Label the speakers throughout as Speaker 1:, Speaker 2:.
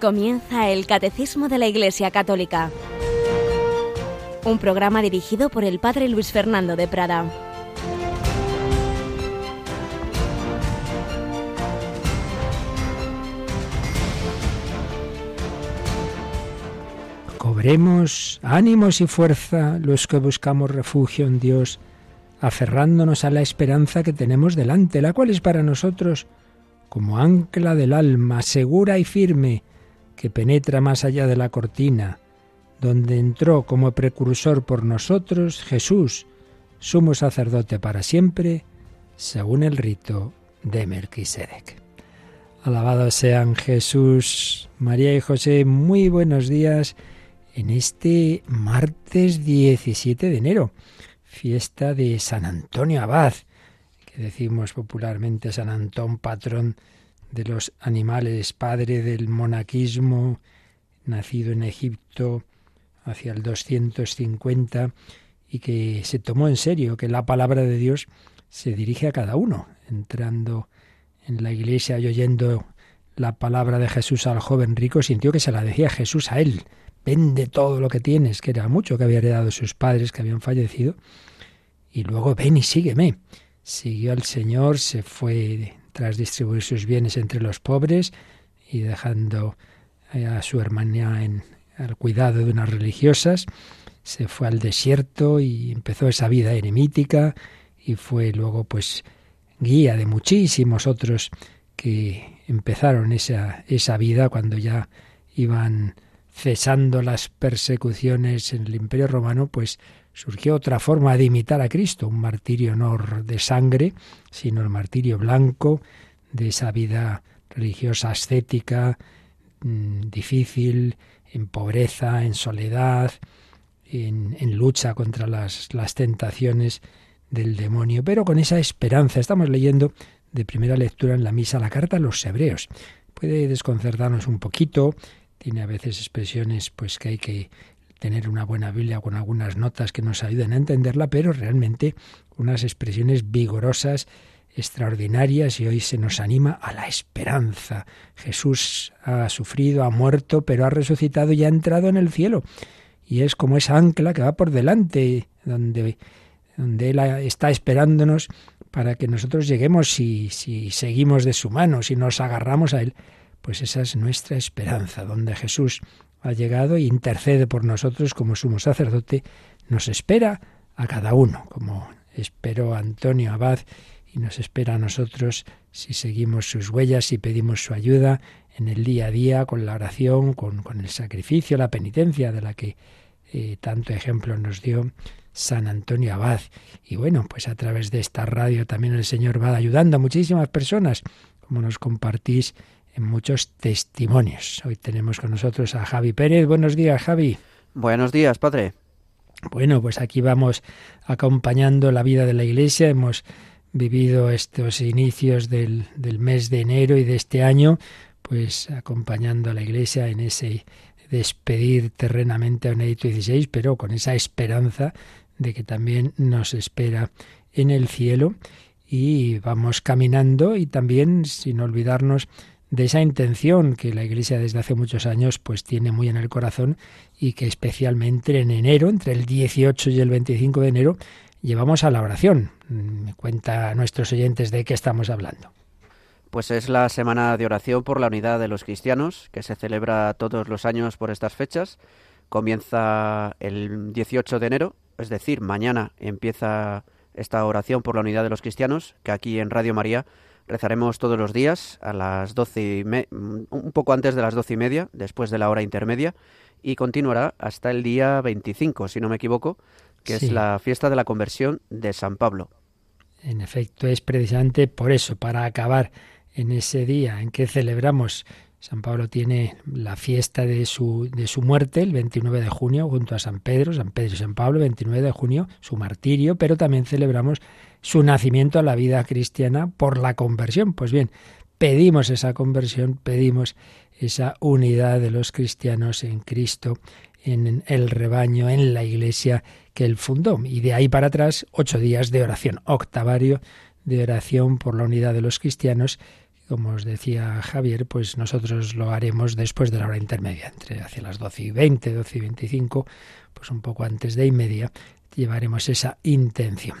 Speaker 1: Comienza el Catecismo de la Iglesia Católica, un programa dirigido por el Padre Luis Fernando de Prada.
Speaker 2: Cobremos ánimos y fuerza los que buscamos refugio en Dios, aferrándonos a la esperanza que tenemos delante, la cual es para nosotros como ancla del alma, segura y firme, que penetra más allá de la cortina, donde entró como precursor por nosotros Jesús, sumo sacerdote para siempre, según el rito de Melquisedec. Alabados sean Jesús, María y José, muy buenos días en este martes 17 de enero, fiesta de San Antonio Abad, que decimos popularmente San Antón, patrón los animales, padre del monaquismo, nacido en Egipto hacia el 250 y que se tomó en serio que la palabra de Dios se dirige a cada uno, entrando en la iglesia y oyendo la palabra de Jesús al joven rico, sintió que se la decía Jesús a él, vende todo lo que tienes, que era mucho que había heredado sus padres que habían fallecido, y luego ven y sígueme. Siguió al Señor, se fue tras distribuir sus bienes entre los pobres y dejando a su hermana en al cuidado de unas religiosas, se fue al desierto y empezó esa vida eremítica y fue luego pues guía de muchísimos otros que empezaron esa, esa vida cuando ya iban cesando las persecuciones en el Imperio Romano, pues surgió otra forma de imitar a Cristo, un martirio no de sangre, sino el martirio blanco de esa vida religiosa ascética, mm, difícil, en pobreza, en soledad, en, en lucha contra las, las tentaciones del demonio, pero con esa esperanza. Estamos leyendo de primera lectura en la misa la carta a los hebreos. Puede desconcertarnos un poquito, tiene a veces expresiones pues que hay que tener una buena Biblia con algunas notas que nos ayuden a entenderla, pero realmente unas expresiones vigorosas, extraordinarias y hoy se nos anima a la esperanza. Jesús ha sufrido, ha muerto, pero ha resucitado y ha entrado en el cielo. Y es como esa ancla que va por delante, donde, donde Él está esperándonos para que nosotros lleguemos si, si seguimos de su mano, si nos agarramos a Él. Pues esa es nuestra esperanza, donde Jesús ha llegado e intercede por nosotros como sumo sacerdote, nos espera a cada uno, como esperó Antonio Abad y nos espera a nosotros si seguimos sus huellas y pedimos su ayuda en el día a día, con la oración, con, con el sacrificio, la penitencia de la que eh, tanto ejemplo nos dio San Antonio Abad. Y bueno, pues a través de esta radio también el Señor va ayudando a muchísimas personas, como nos compartís muchos testimonios. Hoy tenemos con nosotros a Javi Pérez. Buenos días, Javi.
Speaker 3: Buenos días, padre.
Speaker 2: Bueno, pues aquí vamos acompañando la vida de la Iglesia. Hemos vivido estos inicios del, del mes de enero y de este año, pues acompañando a la Iglesia en ese despedir terrenamente a Benedicto XVI, pero con esa esperanza de que también nos espera en el cielo y vamos caminando y también sin olvidarnos de esa intención que la Iglesia desde hace muchos años pues tiene muy en el corazón y que especialmente en enero, entre el 18 y el 25 de enero, llevamos a la oración. Me cuenta a nuestros oyentes de qué estamos hablando.
Speaker 3: Pues es la semana de oración por la unidad de los cristianos, que se celebra todos los años por estas fechas. Comienza el 18 de enero, es decir, mañana empieza esta oración por la unidad de los cristianos, que aquí en Radio María Rezaremos todos los días a las doce y un poco antes de las doce y media, después de la hora intermedia, y continuará hasta el día 25, si no me equivoco, que es la fiesta de la conversión de San Pablo.
Speaker 2: En efecto, es precisamente por eso, para acabar en ese día en que celebramos San Pablo tiene la fiesta de su, de su muerte el 29 de junio junto a San Pedro, San Pedro y San Pablo, 29 de junio, su martirio, pero también celebramos su nacimiento a la vida cristiana por la conversión. Pues bien, pedimos esa conversión, pedimos esa unidad de los cristianos en Cristo, en el rebaño, en la iglesia que él fundó. Y de ahí para atrás, ocho días de oración, octavario de oración por la unidad de los cristianos, como os decía Javier, pues nosotros lo haremos después de la hora intermedia, entre hacia las 12 y 20, 12 y 25, pues un poco antes de y media, llevaremos esa intención.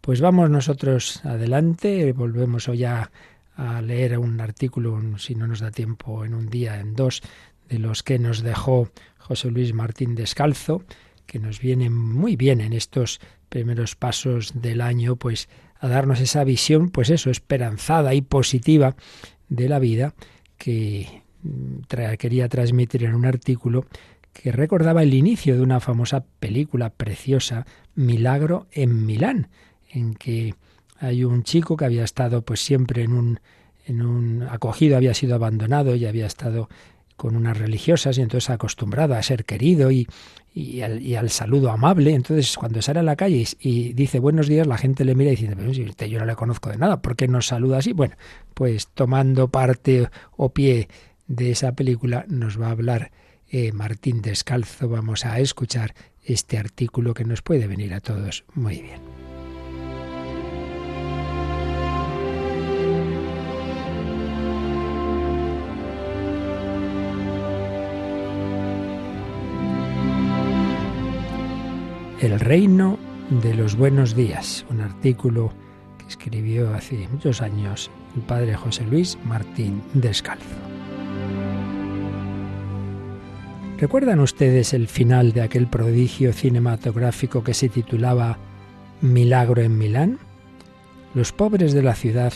Speaker 2: Pues vamos nosotros adelante, volvemos hoy a, a leer un artículo, si no nos da tiempo en un día, en dos, de los que nos dejó José Luis Martín Descalzo, que nos viene muy bien en estos primeros pasos del año, pues a darnos esa visión, pues eso, esperanzada y positiva de la vida que mm, quería transmitir en un artículo que recordaba el inicio de una famosa película preciosa, Milagro en Milán, en que hay un chico que había estado pues siempre en un en un acogido, había sido abandonado y había estado con unas religiosas y entonces acostumbrado a ser querido y, y, al, saludo amable. Entonces, cuando sale a la calle y, dice buenos días, la gente le mira y usted yo no le conozco de nada, ¿por qué nos saluda así? Bueno, pues tomando parte o pie de esa película nos va a hablar eh, Martín Descalzo. Vamos a escuchar este artículo que nos puede venir a todos muy bien. El reino de los buenos días, un artículo que escribió hace muchos años el padre José Luis Martín Descalzo. ¿Recuerdan ustedes el final de aquel prodigio cinematográfico que se titulaba Milagro en Milán? Los pobres de la ciudad,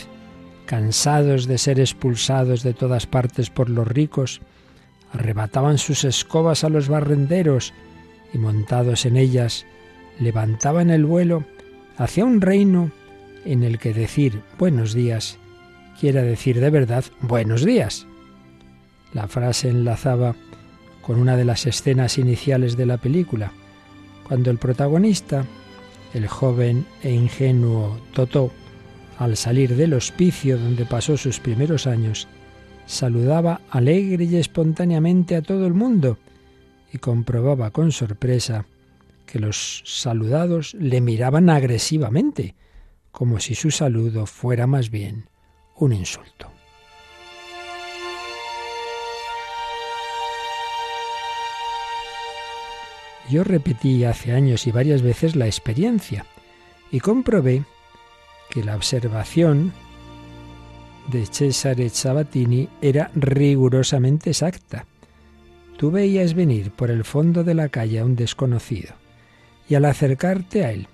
Speaker 2: cansados de ser expulsados de todas partes por los ricos, arrebataban sus escobas a los barrenderos y montados en ellas levantaban el vuelo hacia un reino en el que decir buenos días quiera decir de verdad buenos días. La frase enlazaba con una de las escenas iniciales de la película, cuando el protagonista, el joven e ingenuo Totó, al salir del hospicio donde pasó sus primeros años, saludaba alegre y espontáneamente a todo el mundo y comprobaba con sorpresa que los saludados le miraban agresivamente, como si su saludo fuera más bien un insulto. Yo repetí hace años y varias veces la experiencia y comprobé que la observación de Cesare Sabatini era rigurosamente exacta. Tú veías venir por el fondo de la calle a un desconocido y al acercarte a él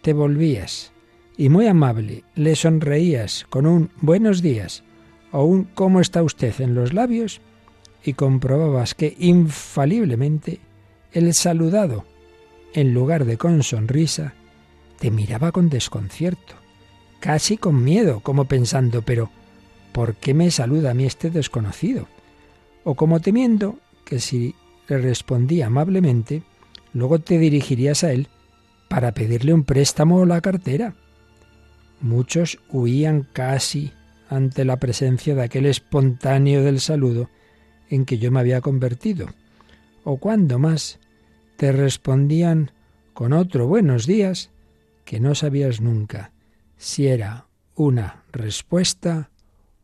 Speaker 2: te volvías y muy amable le sonreías con un buenos días o un cómo está usted en los labios y comprobabas que infaliblemente el saludado, en lugar de con sonrisa, te miraba con desconcierto, casi con miedo, como pensando, pero ¿por qué me saluda a mí este desconocido? O como temiendo que si le respondía amablemente, luego te dirigirías a él para pedirle un préstamo o la cartera. Muchos huían casi ante la presencia de aquel espontáneo del saludo en que yo me había convertido, o cuando más te respondían con otro buenos días que no sabías nunca si era una respuesta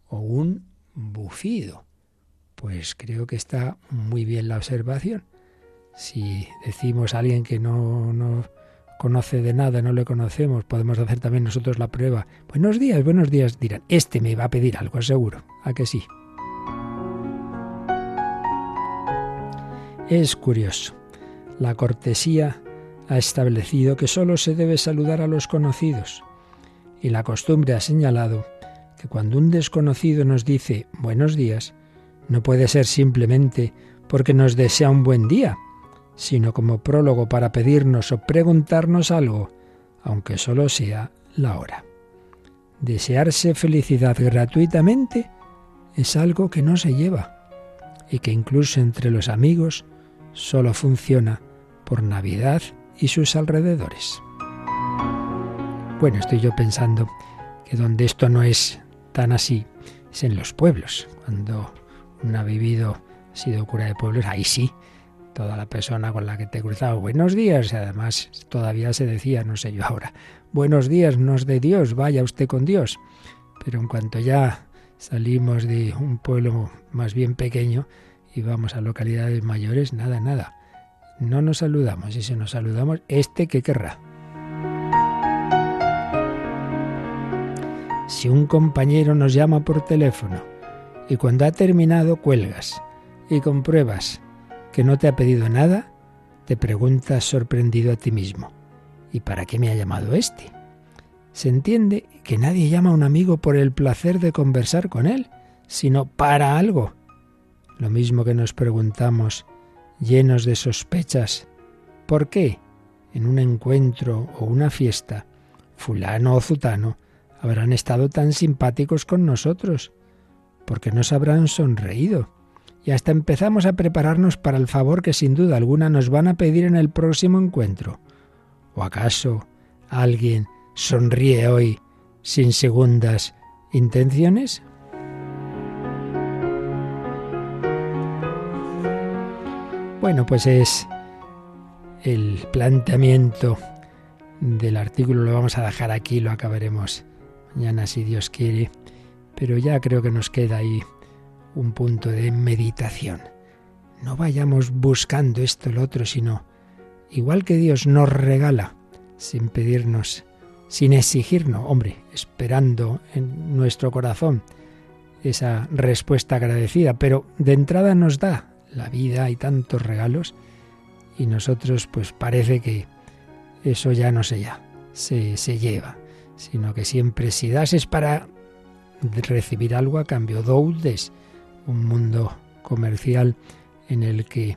Speaker 2: o un bufido. Pues creo que está muy bien la observación. Si decimos a alguien que no, no conoce de nada, no le conocemos, podemos hacer también nosotros la prueba. Buenos días, buenos días, dirán, este me va a pedir algo, seguro. ¿A que sí? Es curioso. La cortesía ha establecido que solo se debe saludar a los conocidos. Y la costumbre ha señalado que cuando un desconocido nos dice buenos días, no puede ser simplemente porque nos desea un buen día, sino como prólogo para pedirnos o preguntarnos algo, aunque solo sea la hora. Desearse felicidad gratuitamente es algo que no se lleva y que incluso entre los amigos solo funciona por Navidad y sus alrededores. Bueno, estoy yo pensando que donde esto no es tan así es en los pueblos. Cuando uno ha vivido, ha sido cura de pueblos, ahí sí toda la persona con la que te he cruzado. Buenos días, y además todavía se decía, no sé yo ahora, buenos días, nos de Dios, vaya usted con Dios. Pero en cuanto ya salimos de un pueblo más bien pequeño y vamos a localidades mayores, nada, nada. No nos saludamos y si nos saludamos, este que querrá. Si un compañero nos llama por teléfono y cuando ha terminado cuelgas y compruebas que no te ha pedido nada, te preguntas sorprendido a ti mismo, ¿y para qué me ha llamado este? Se entiende que nadie llama a un amigo por el placer de conversar con él, sino para algo. Lo mismo que nos preguntamos, llenos de sospechas, ¿por qué en un encuentro o una fiesta fulano o zutano habrán estado tan simpáticos con nosotros? porque nos habrán sonreído? Y hasta empezamos a prepararnos para el favor que sin duda alguna nos van a pedir en el próximo encuentro. ¿O acaso alguien sonríe hoy sin segundas intenciones? Bueno, pues es el planteamiento del artículo, lo vamos a dejar aquí, lo acabaremos mañana si Dios quiere pero ya creo que nos queda ahí un punto de meditación. No vayamos buscando esto o lo otro, sino igual que Dios nos regala, sin pedirnos, sin exigirnos, hombre, esperando en nuestro corazón esa respuesta agradecida, pero de entrada nos da la vida y tantos regalos y nosotros pues parece que eso ya no se ya, se, se lleva, sino que siempre si das es para recibir algo a cambio. Doudes, un mundo comercial en el que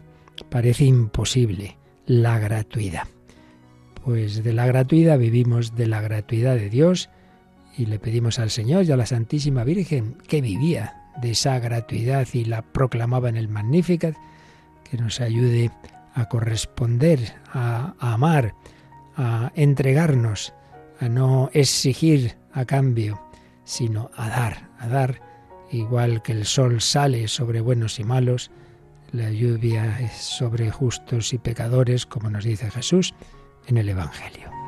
Speaker 2: parece imposible la gratuidad. Pues de la gratuidad vivimos de la gratuidad de Dios y le pedimos al Señor y a la Santísima Virgen que vivía de esa gratuidad y la proclamaba en el Magnificat, que nos ayude a corresponder, a, a amar, a entregarnos, a no exigir a cambio, sino a dar, a dar, igual que el sol sale sobre buenos y malos, la lluvia es sobre justos y pecadores, como nos dice Jesús en el Evangelio.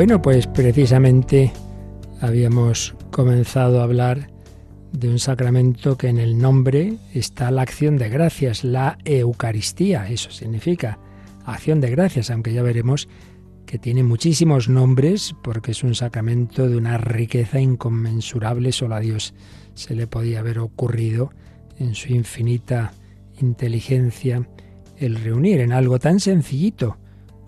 Speaker 2: Bueno, pues precisamente habíamos comenzado a hablar de un sacramento que en el nombre está la acción de gracias, la Eucaristía, eso significa acción de gracias, aunque ya veremos que tiene muchísimos nombres porque es un sacramento de una riqueza inconmensurable, solo a Dios se le podía haber ocurrido en su infinita inteligencia el reunir en algo tan sencillito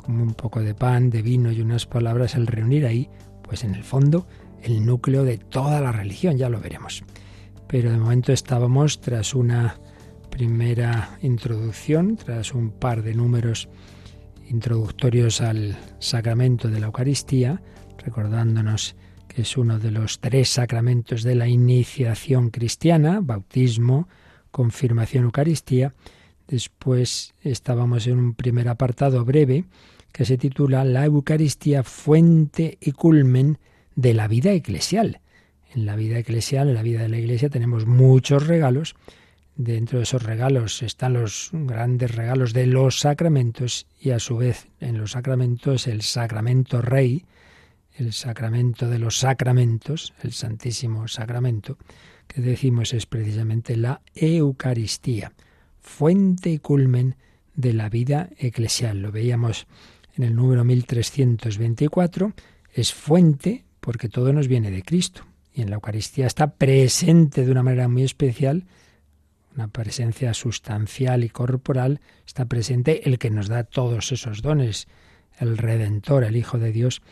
Speaker 2: como un poco de pan, de vino y unas palabras, el reunir ahí, pues en el fondo, el núcleo de toda la religión, ya lo veremos. Pero de momento estábamos tras una primera introducción, tras un par de números introductorios al sacramento de la Eucaristía, recordándonos que es uno de los tres sacramentos de la iniciación cristiana, bautismo, confirmación, Eucaristía. Después estábamos en un primer apartado breve que se titula La Eucaristía, fuente y culmen de la vida eclesial. En la vida eclesial, en la vida de la Iglesia, tenemos muchos regalos. Dentro de esos regalos están los grandes regalos de los sacramentos y a su vez en los sacramentos el sacramento rey, el sacramento de los sacramentos, el Santísimo Sacramento, que decimos es precisamente la Eucaristía, fuente y culmen de la vida eclesial. Lo veíamos en el número 1324, es fuente porque todo nos viene de Cristo. Y en la Eucaristía está presente de una manera muy especial, una presencia sustancial y corporal, está presente el que nos da todos esos dones, el Redentor, el Hijo de Dios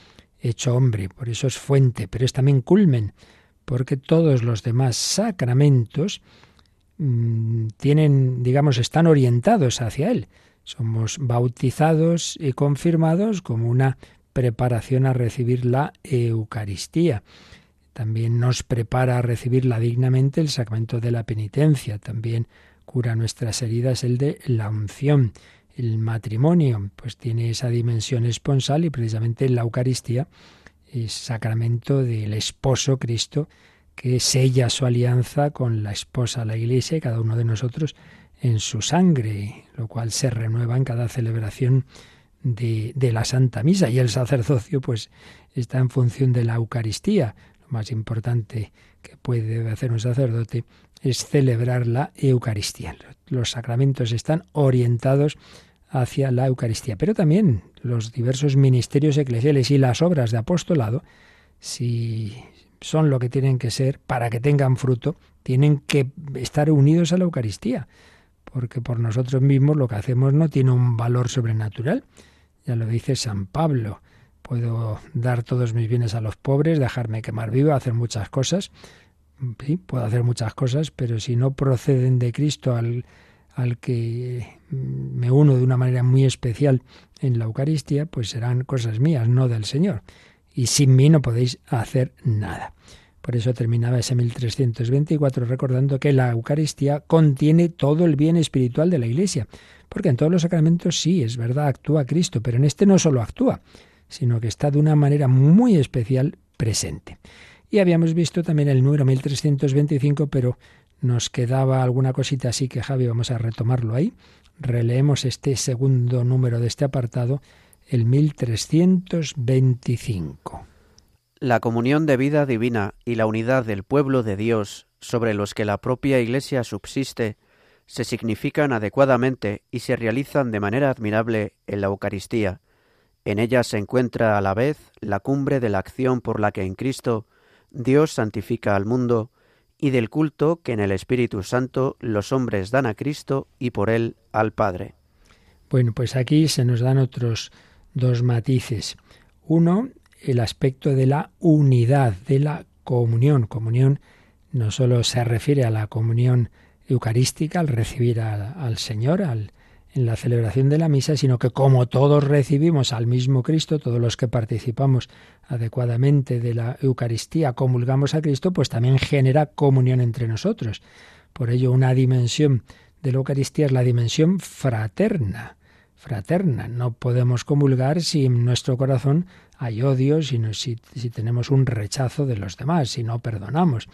Speaker 2: hecho hombre. Por eso es fuente, pero es también culmen, porque todos los demás sacramentos mm, tienen, digamos, están orientados hacia Él. Somos bautizados y confirmados como una preparación a recibir la Eucaristía. También nos prepara a recibirla dignamente el sacramento de la penitencia. También cura nuestras heridas el de la unción. El matrimonio, pues tiene esa dimensión esponsal y precisamente la Eucaristía es sacramento del esposo Cristo que sella su alianza con la esposa, la Iglesia, y cada uno de nosotros en su sangre, lo cual se renueva en cada celebración de, de, la Santa Misa. Y el sacerdocio, pues, está en función de la Eucaristía. Lo más importante que puede hacer un sacerdote es celebrar la Eucaristía. Los sacramentos están orientados hacia la Eucaristía, pero también los diversos ministerios eclesiales y las obras de apostolado, si son lo que tienen que ser para que tengan fruto, tienen que estar unidos a la Eucaristía, porque por nosotros mismos lo que hacemos no tiene un valor sobrenatural. Ya lo dice San Pablo, puedo dar todos mis bienes a los pobres, dejarme quemar vivo, hacer muchas cosas. Sí, puedo hacer muchas cosas, pero si no proceden de Cristo al, al que me uno de una manera muy especial en la Eucaristía, pues serán cosas mías, no del Señor y sin mí no podéis hacer nada. Por eso terminaba ese 1324 recordando que la Eucaristía contiene todo el bien espiritual de la Iglesia, porque en todos los sacramentos sí, es verdad, actúa Cristo, pero en este no solo actúa, sino que está de una manera muy especial presente. Y habíamos visto también el número 1325, pero nos quedaba alguna cosita así que Javi vamos a retomarlo ahí. Releemos este segundo número de este apartado el 1325.
Speaker 3: La comunión de vida divina y la unidad del pueblo de Dios sobre los que la propia Iglesia subsiste se significan adecuadamente y se realizan de manera admirable en la Eucaristía. En ella se encuentra a la vez la cumbre de la acción por la que en Cristo Dios santifica al mundo y del culto que en el Espíritu Santo los hombres dan a Cristo y por él al Padre.
Speaker 2: Bueno, pues aquí se nos dan otros dos matices. Uno, el aspecto de la unidad, de la comunión. Comunión no solo se refiere a la comunión eucarística, al recibir al, Señor, al, en la celebración de la misa, sino que como todos recibimos al mismo Cristo, todos los que participamos adecuadamente de la Eucaristía, comulgamos a Cristo, pues también genera comunión entre nosotros. Por ello, una dimensión de la Eucaristía es la dimensión fraterna fraterna. No podemos comulgar si nuestro corazón hay odio, si, si tenemos un rechazo de los demás, si no perdonamos.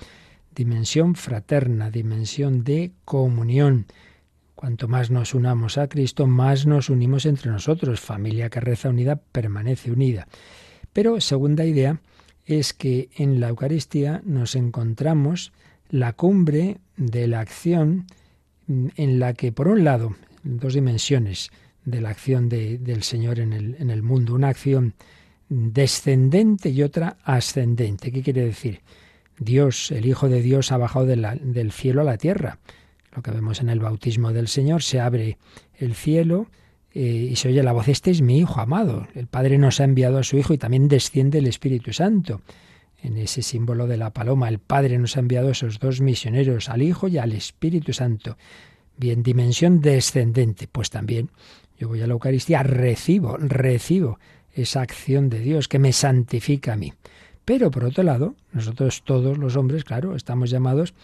Speaker 2: Dimensión fraterna, dimensión de comunión. Cuanto más nos unamos a Cristo, más nos unimos entre nosotros. Familia que reza unida permanece unida. Pero segunda idea es que en la Eucaristía nos encontramos la cumbre de la acción en la que, por un lado, dos dimensiones, de la acción de, del Señor en el, en el mundo, una acción descendente y otra ascendente. ¿Qué quiere decir? Dios, el Hijo de Dios, ha bajado del cielo a la tierra. Lo que vemos en el bautismo del Señor, se abre el cielo eh, y se oye la voz, este es mi Hijo amado. El Padre nos ha enviado a su Hijo y también desciende el Espíritu Santo. En ese símbolo de la paloma, el Padre nos ha enviado a esos dos misioneros, al Hijo y al Espíritu Santo. Bien, dimensión descendente, pues también yo voy a la Eucaristía, recibo, recibo esa acción de Dios que me santifica a mí. Pero por otro lado, nosotros todos los hombres, claro, estamos llamados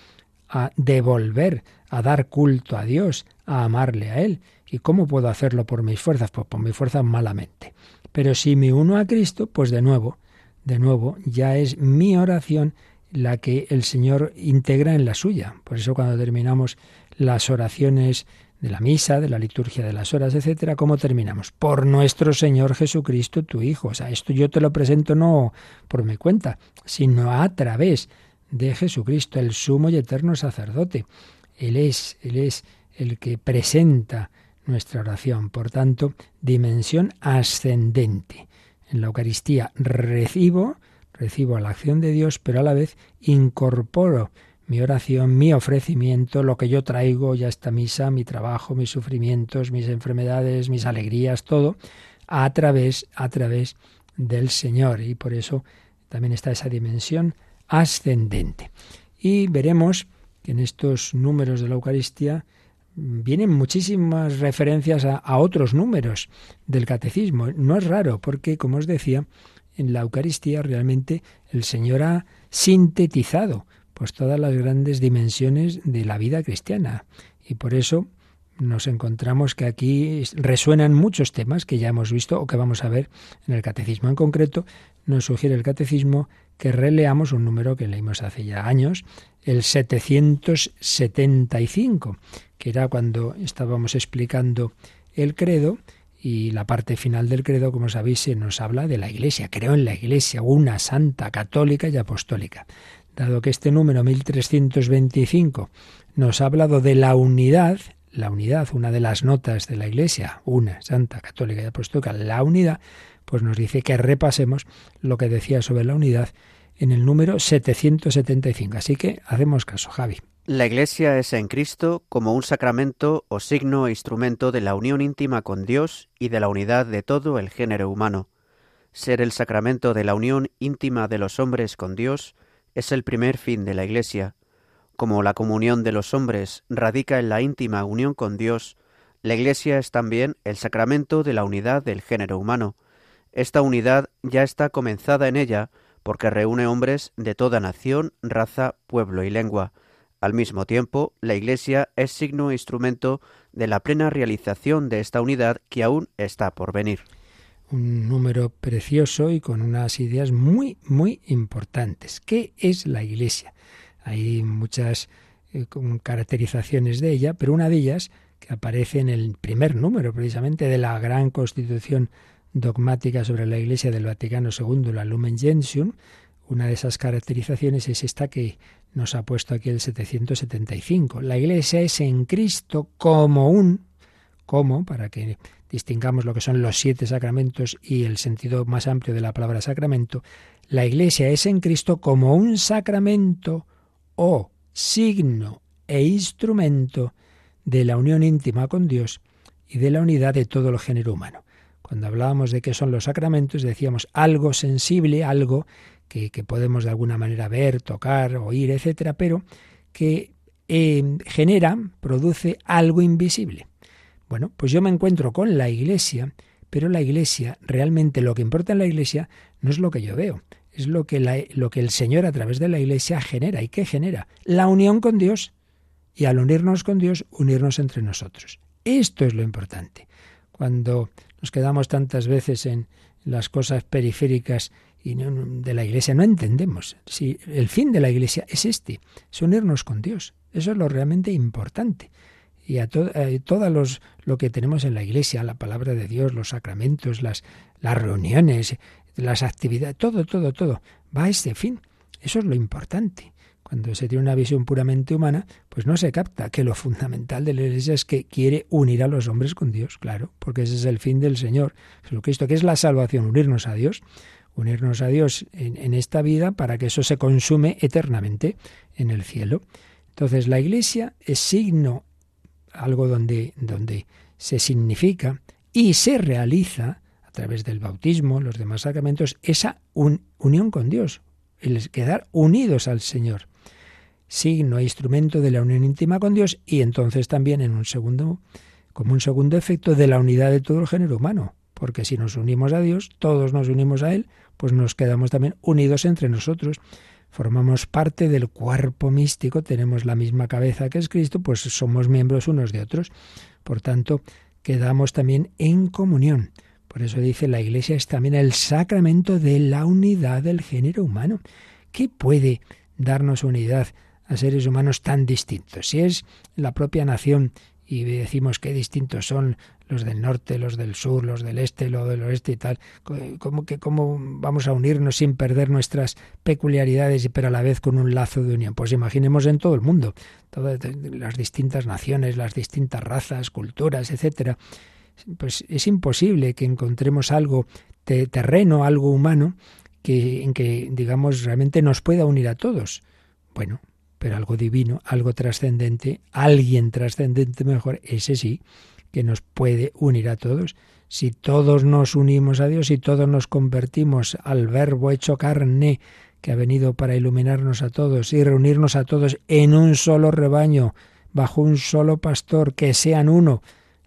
Speaker 2: a devolver, a dar culto a Dios, a amarle a Él. ¿Y cómo puedo hacerlo por mis fuerzas? Pues por mis fuerzas malamente. Pero si me uno a Cristo, pues de nuevo, de nuevo, ya es mi oración la que el Señor integra en la suya. Por eso cuando terminamos las oraciones de la misa, de la liturgia de las horas, etcétera, ¿cómo terminamos? Por nuestro Señor Jesucristo, tu Hijo. O sea, esto yo te lo presento no por mi cuenta, sino a través de Jesucristo, el sumo y eterno sacerdote. Él es, Él es el que presenta nuestra oración. Por tanto, dimensión ascendente. En la Eucaristía recibo, recibo la acción de Dios, pero a la vez incorporo mi oración, mi ofrecimiento, lo que yo traigo ya esta misa, mi trabajo, mis sufrimientos, mis enfermedades, mis alegrías, todo, a través, a través del Señor. Y por eso también está esa dimensión ascendente. Y veremos que en estos números de la Eucaristía vienen muchísimas referencias a, a, otros números del catecismo. No es raro, porque, como os decía, en la Eucaristía realmente el Señor ha sintetizado pues todas las grandes dimensiones de la vida cristiana. Y por eso nos encontramos que aquí resuenan muchos temas que ya hemos visto o que vamos a ver en el catecismo. En concreto, nos sugiere el catecismo que releamos un número que leímos hace ya años, el 775, que era cuando estábamos explicando el credo y la parte final del credo, como sabéis, se nos habla de la Iglesia. Creo en la Iglesia, una santa, católica y apostólica. Dado que este número 1325 nos ha hablado de la unidad, la unidad, una de las notas de la Iglesia, una, santa, católica y apostólica, la unidad, pues nos dice que repasemos lo que decía sobre la unidad en el número 775. Así que hacemos caso, Javi.
Speaker 3: La Iglesia es en Cristo como un sacramento o signo e instrumento de la unión íntima con Dios y de la unidad de todo el género humano. Ser el sacramento de la unión íntima de los hombres con Dios es el primer fin de la Iglesia, como la comunión de los hombres radica en la íntima unión con Dios, la Iglesia es también el sacramento de la unidad del género humano. Esta unidad ya está comenzada en ella porque reúne hombres de toda nación, raza, pueblo y lengua. Al mismo tiempo, la Iglesia es signo e instrumento de la plena realización de esta unidad que aún está por venir.
Speaker 2: Un número precioso y con unas ideas muy, muy importantes. ¿Qué es la Iglesia? Hay muchas eh, caracterizaciones de ella, pero una de ellas, que aparece en el primer número precisamente de la gran constitución dogmática sobre la Iglesia del Vaticano II, la Lumen Gentium, una de esas caracterizaciones es esta que nos ha puesto aquí el 775. La Iglesia es en Cristo como un, como, para que distingamos lo que son los siete sacramentos y el sentido más amplio de la palabra sacramento, la Iglesia es en Cristo como un sacramento o signo e instrumento de la unión íntima con Dios y de la unidad de todo el género humano. Cuando hablábamos de qué son los sacramentos, decíamos algo sensible, algo que, podemos de alguna manera ver, tocar, oír, etcétera, pero que eh, genera, produce algo invisible. Bueno, pues yo me encuentro con la Iglesia, pero la Iglesia, realmente lo que importa en la Iglesia no es lo que yo veo, es lo que, lo que el Señor a través de la Iglesia genera. ¿Y qué genera? La unión con Dios. Y al unirnos con Dios, unirnos entre nosotros. Esto es lo importante. Cuando nos quedamos tantas veces en las cosas periféricas y de la Iglesia, no entendemos. Si el fin de la Iglesia es este, es unirnos con Dios. Eso es lo realmente importante. Y a, todo los, lo que tenemos en la Iglesia, la palabra de Dios, los sacramentos, las, las reuniones, las actividades, todo, todo, todo, va a este fin. Eso es lo importante. Cuando se tiene una visión puramente humana, pues no se capta que lo fundamental de la Iglesia es que quiere unir a los hombres con Dios, claro, porque ese es el fin del Señor Jesucristo, que es la salvación, unirnos a Dios, unirnos a Dios en, en esta vida para que eso se consume eternamente en el cielo. Entonces la Iglesia es signo, algo donde, donde se significa y se realiza a través del bautismo, los demás sacramentos, esa unión con Dios, el quedar unidos al Señor. Signo e instrumento de la unión íntima con Dios y entonces también en un segundo, como un segundo efecto de la unidad de todo el género humano. Porque si nos unimos a Dios, todos nos unimos a Él, pues nos quedamos también unidos entre nosotros. Formamos parte del cuerpo místico, tenemos la misma cabeza que es Cristo, pues somos miembros unos de otros. Por tanto, quedamos también en comunión. Por eso dice la Iglesia es también el sacramento de la unidad del género humano. ¿Qué puede darnos unidad a seres humanos tan distintos? Si es la propia nación y decimos qué distintos son los del norte, los del sur, los del este, los del oeste y tal, ¿cómo, que, cómo vamos a unirnos sin perder nuestras peculiaridades y pero a la vez con un lazo de unión? Pues imaginemos en todo el mundo, todas las distintas naciones, las distintas razas, culturas, etcétera pues es imposible que encontremos algo de terreno, algo humano, que, en que, digamos, realmente nos pueda unir a todos. Bueno, pero algo divino, algo trascendente, alguien trascendente mejor, ese sí, que nos puede unir a todos. Si todos nos unimos a Dios y todos nos convertimos al verbo hecho carne que ha venido para iluminarnos a todos y reunirnos a todos en un solo rebaño, bajo un solo pastor, que sean uno.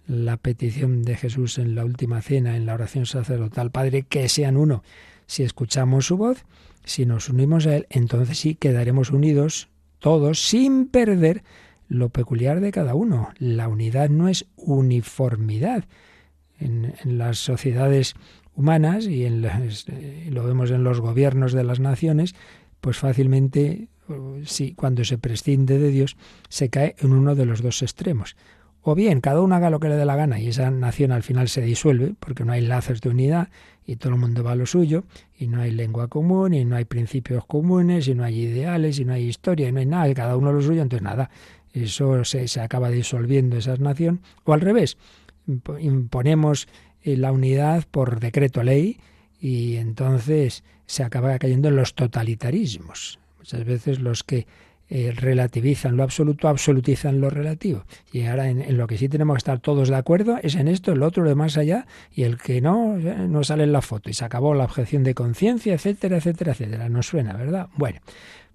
Speaker 2: La petición de Jesús en la última cena, en la oración sacerdotal, Padre, que sean uno. Si escuchamos su voz, si nos unimos a Él, entonces sí quedaremos unidos todos sin perder lo peculiar de cada uno. La unidad no es uniformidad. En, las sociedades humanas y en lo vemos en los gobiernos de las naciones, pues fácilmente, sí, cuando se prescinde de Dios, se cae en uno de los dos extremos. O bien, cada uno haga lo que le dé la gana y esa nación al final se disuelve porque no hay lazos de unidad y todo el mundo va a lo suyo y no hay lengua común y no hay principios comunes y no hay ideales y no hay historia y no hay nada, y cada uno lo suyo, entonces nada, eso se, se acaba disolviendo esa nación. O al revés, imponemos eh, la unidad por decreto ley y entonces se acaba cayendo en los totalitarismos. Muchas veces los que eh, relativizan lo absoluto, absolutizan lo relativo. Y ahora en, lo que sí tenemos que estar todos de acuerdo es en esto, el otro de más allá, y el que no, no sale en la foto. Y se acabó la objeción de conciencia, etcétera, etcétera, etcétera. No suena, ¿verdad? Bueno,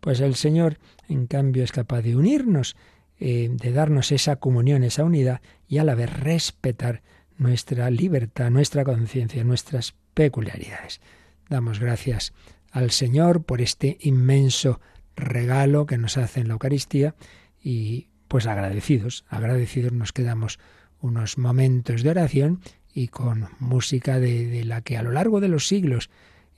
Speaker 2: pues el Señor, en cambio, es capaz de unirnos, eh, de darnos esa comunión, esa unidad, y a la vez respetar nuestra libertad, nuestra conciencia, nuestras peculiaridades. Damos gracias al Señor por este inmenso regalo que nos hace en la Eucaristía y pues agradecidos, agradecidos nos quedamos unos momentos de oración y con música de, la que a lo largo de los siglos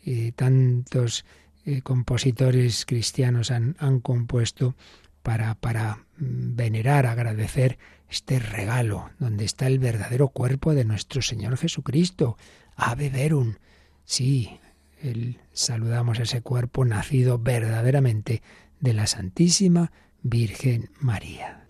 Speaker 2: eh, tantos eh, compositores cristianos han, han compuesto para, para mm, venerar, agradecer este regalo, donde está el verdadero cuerpo de nuestro Señor Jesucristo. Ave verum. Sí, el, saludamos ese cuerpo nacido verdaderamente de la Santísima Virgen María.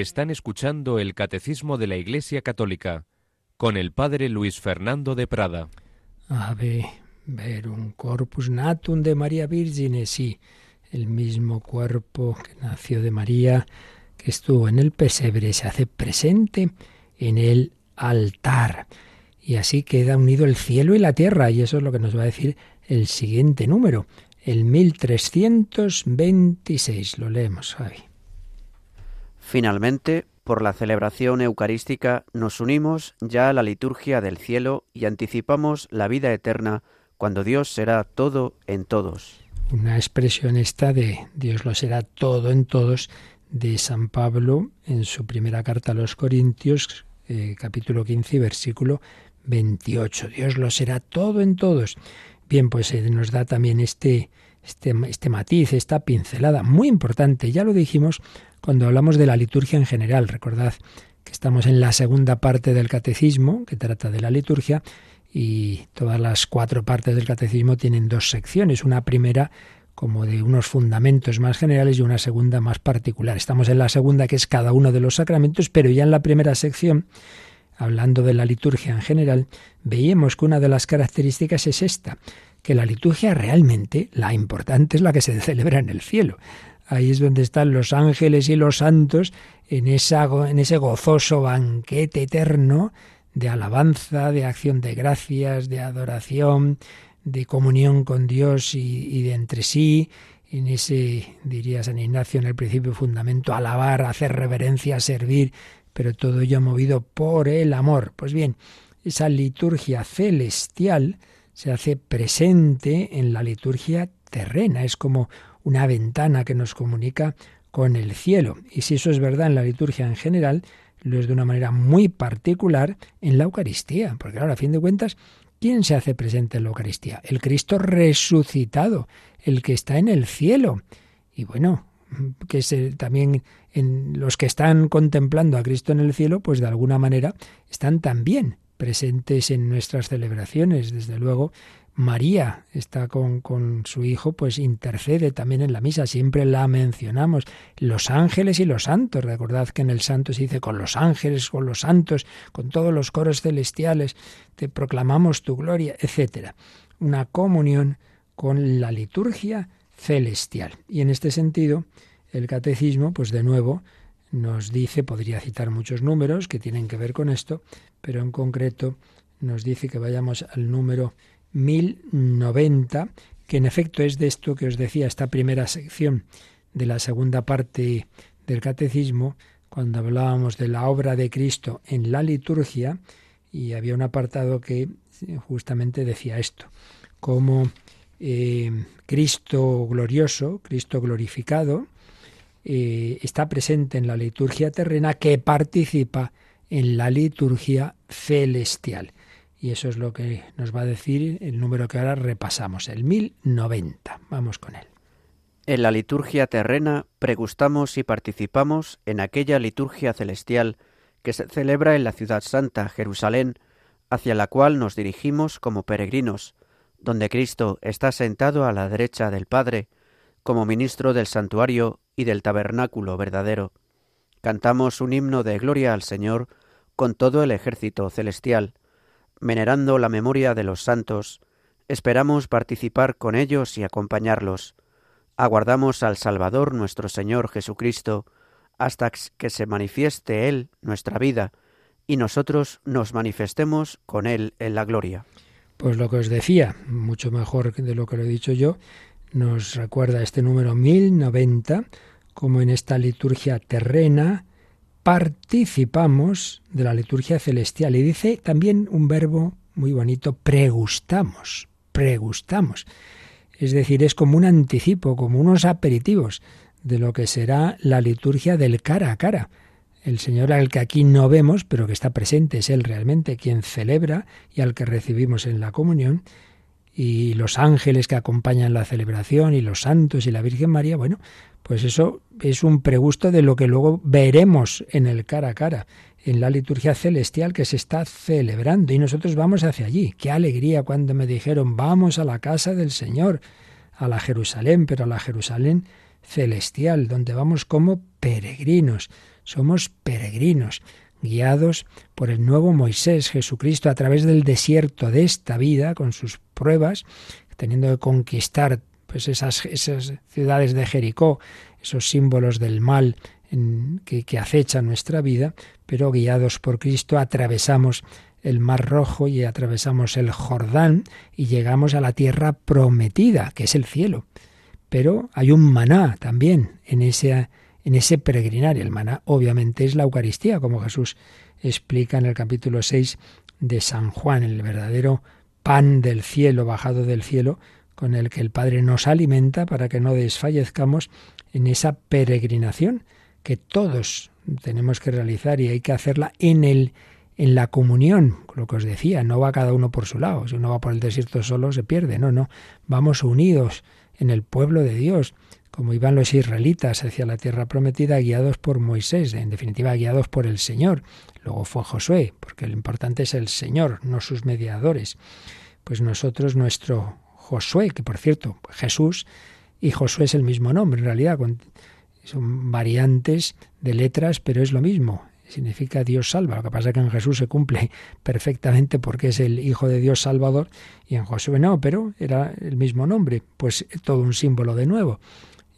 Speaker 4: Están escuchando el Catecismo de la Iglesia Católica con el Padre Luis Fernando de Prada.
Speaker 2: Ave verum corpus natum de María Virgine, sí, el mismo cuerpo que nació de María, que estuvo en el pesebre, se hace presente en el altar. Y así queda unido el cielo y la tierra, y eso es lo que nos va a decir el siguiente número, el 1326. Lo leemos, Javi.
Speaker 3: Finalmente, por la celebración eucarística nos unimos ya a la liturgia del cielo y anticipamos la vida eterna cuando Dios será todo en todos.
Speaker 2: Una expresión esta de Dios lo será todo en todos de San Pablo en su primera carta a los Corintios, eh, capítulo 15, versículo 28. Dios lo será todo en todos. Bien, pues eh, nos da también este, este, este matiz, esta pincelada muy importante. Ya lo dijimos cuando hablamos de la liturgia en general. Recordad que estamos en la segunda parte del catecismo, que trata de la liturgia, y todas las cuatro partes del catecismo tienen dos secciones. Una primera como de unos fundamentos más generales y una segunda más particular. Estamos en la segunda, que es cada uno de los sacramentos, pero ya en la primera sección, hablando de la liturgia en general, veíamos que una de las características es esta, que la liturgia realmente, la importante es la que se celebra en el cielo. Ahí es donde están los ángeles y los santos en, esa, en ese gozoso banquete eterno de alabanza, de acción de gracias, de adoración, de comunión con Dios y, de entre sí, en ese, diría San Ignacio en el principio fundamento, alabar, hacer reverencia, servir, pero todo ello movido por el amor. Pues bien, esa liturgia celestial se hace presente en la liturgia terrena, es como una ventana que nos comunica con el cielo. Y si eso es verdad en la liturgia en general, lo es de una manera muy particular en la Eucaristía, porque ahora, a fin de cuentas, ¿quién se hace presente en la Eucaristía? El Cristo resucitado, el que está en el cielo. Y bueno, que también en los que están contemplando a Cristo en el cielo, pues de alguna manera están también presentes en nuestras celebraciones. Desde luego, María está con, con, su hijo, pues intercede también en la misa, siempre la mencionamos. Los ángeles y los santos, recordad que en el santo se dice con los ángeles, con los santos, con todos los coros celestiales, te proclamamos tu gloria, etc. Una comunión con la liturgia celestial. Y en este sentido, el catecismo, pues de nuevo, nos dice, podría citar muchos números que tienen que ver con esto, pero en concreto nos dice que vayamos al número 1090, que en efecto es de esto que os decía, esta primera sección de la segunda parte del catecismo, cuando hablábamos de la obra de Cristo en la liturgia, y había un apartado que justamente decía esto, como eh, Cristo glorioso, Cristo glorificado, eh, está presente en la liturgia terrena que participa en la liturgia celestial. Y eso es lo que nos va a decir el número que ahora repasamos, el 1090. Vamos con él.
Speaker 3: En la liturgia terrena pregustamos y participamos en aquella liturgia celestial que se celebra en la ciudad santa, Jerusalén, hacia la cual nos dirigimos como peregrinos, donde Cristo está sentado a la derecha del Padre, como ministro del santuario y del tabernáculo verdadero. Cantamos un himno de gloria al Señor con todo el ejército celestial venerando la memoria de los santos, esperamos participar con ellos y acompañarlos. Aguardamos al Salvador nuestro Señor Jesucristo, hasta que se manifieste Él nuestra vida, y nosotros nos manifestemos con Él en la gloria.
Speaker 2: Pues lo que os decía, mucho mejor de lo que lo he dicho yo, nos recuerda este número 1090, como en esta liturgia terrena, participamos de la liturgia celestial. Y dice también un verbo muy bonito, pregustamos, pregustamos. Es decir, es como un anticipo, como unos aperitivos de lo que será la liturgia del cara a cara. El Señor al que aquí no vemos, pero que está presente, es Él realmente quien celebra y al que recibimos en la comunión, y los ángeles que acompañan la celebración, y los santos y la Virgen María, bueno, pues eso es un pregusto de lo que luego veremos en el cara a cara, en la liturgia celestial que se está celebrando. Y nosotros vamos hacia allí. Qué alegría cuando me dijeron, vamos a la casa del Señor, a la Jerusalén, pero a la Jerusalén celestial, donde vamos como peregrinos. somos peregrinos, guiados por el nuevo Moisés, Jesucristo, a través del desierto de esta vida, con sus pruebas, teniendo que conquistar pues esas, esas ciudades de Jericó, esos símbolos del mal que, que acecha nuestra vida, pero guiados por Cristo atravesamos el Mar Rojo y atravesamos el Jordán y llegamos a la tierra prometida, que es el cielo. Pero hay un maná también en ese, en ese peregrinar. El maná obviamente es la Eucaristía, como Jesús explica en el capítulo 6 de San Juan, el verdadero pan del cielo, bajado del cielo, con el que el Padre nos alimenta para que no desfallezcamos en esa peregrinación que todos tenemos que realizar y hay que hacerla en el en la comunión, lo que os decía, no va cada uno por su lado, si uno va por el desierto solo se pierde, no, no, vamos unidos en el pueblo de Dios, como iban los israelitas hacia la tierra prometida, guiados por Moisés, en definitiva guiados por el Señor. Luego fue Josué, porque lo importante es el Señor, no sus mediadores. Pues nosotros, nuestro Josué, que por cierto, Jesús y Josué es el mismo nombre, en realidad, son variantes de letras, pero es lo mismo significa Dios salva. Lo que pasa es que en Jesús se cumple perfectamente porque es el Hijo de Dios Salvador y en Josué no, pero era el mismo nombre, pues todo un símbolo de nuevo.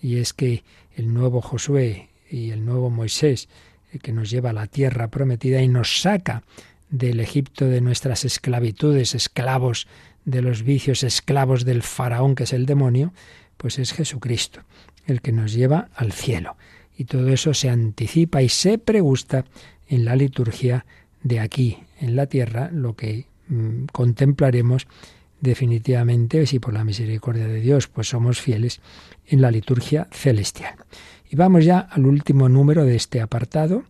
Speaker 2: Y es que el nuevo Josué y el nuevo Moisés, el que nos lleva a la tierra prometida y nos saca del Egipto de nuestras esclavitudes, esclavos de los vicios, esclavos del faraón que es el demonio, pues es Jesucristo, el que nos lleva al cielo y todo eso se anticipa y se pregusta en la liturgia de aquí, en la tierra, lo que mm, contemplaremos definitivamente, si por la misericordia de Dios pues somos fieles, en la liturgia celestial. Y vamos ya al último número de este apartado,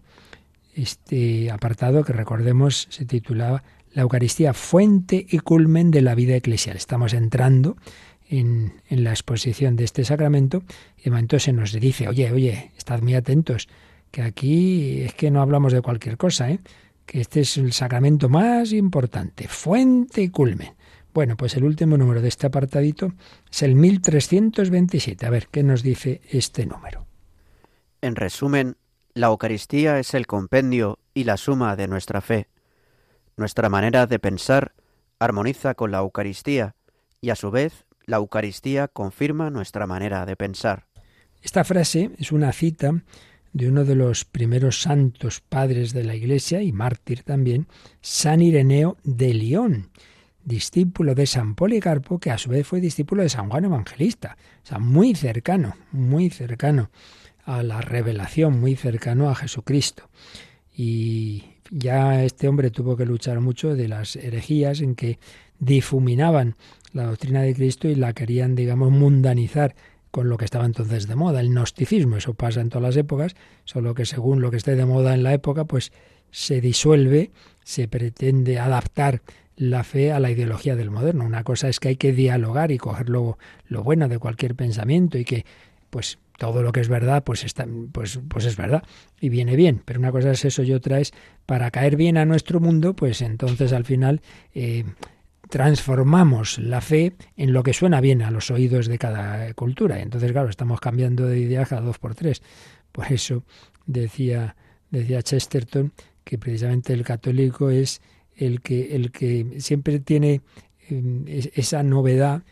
Speaker 2: este apartado que recordemos se titulaba La Eucaristía, fuente y culmen de la vida eclesial. Estamos entrando en, la exposición de este sacramento, y entonces se nos dice, oye, oye, estad muy atentos, que aquí es que no hablamos de cualquier cosa, ¿eh? que este es el sacramento más importante, fuente y culmen. Bueno, pues el último número de este apartadito es el 1327. A ver, ¿qué nos dice este número?
Speaker 3: En resumen, la Eucaristía es el compendio y la suma de nuestra fe. Nuestra manera de pensar armoniza con la Eucaristía y a su vez la Eucaristía confirma nuestra manera de pensar.
Speaker 2: Esta frase es una cita de uno de los primeros santos padres de la Iglesia y mártir también, San Ireneo de León, discípulo de San Policarpo, que a su vez fue discípulo de San Juan Evangelista, o sea, muy cercano, muy cercano a la revelación, muy cercano a Jesucristo. Y ya este hombre tuvo que luchar mucho de las herejías en que difuminaban la doctrina de Cristo y la querían, digamos, mundanizar con lo que estaba entonces de moda, el gnosticismo. Eso pasa en todas las épocas, solo que según lo que esté de moda en la época, pues se disuelve, se pretende adaptar la fe a la ideología del moderno. Una cosa es que hay que dialogar y coger lo, lo bueno de cualquier pensamiento y que pues todo lo que es verdad pues está pues pues es verdad y viene bien pero una cosa es eso y otra es para caer bien a nuestro mundo pues entonces al final eh, transformamos la fe en lo que suena bien a los oídos de cada cultura. Entonces, claro, estamos cambiando de idea cada dos por tres. Por eso decía, decía Chesterton que precisamente el católico es el que, el que siempre tiene eh, esa novedad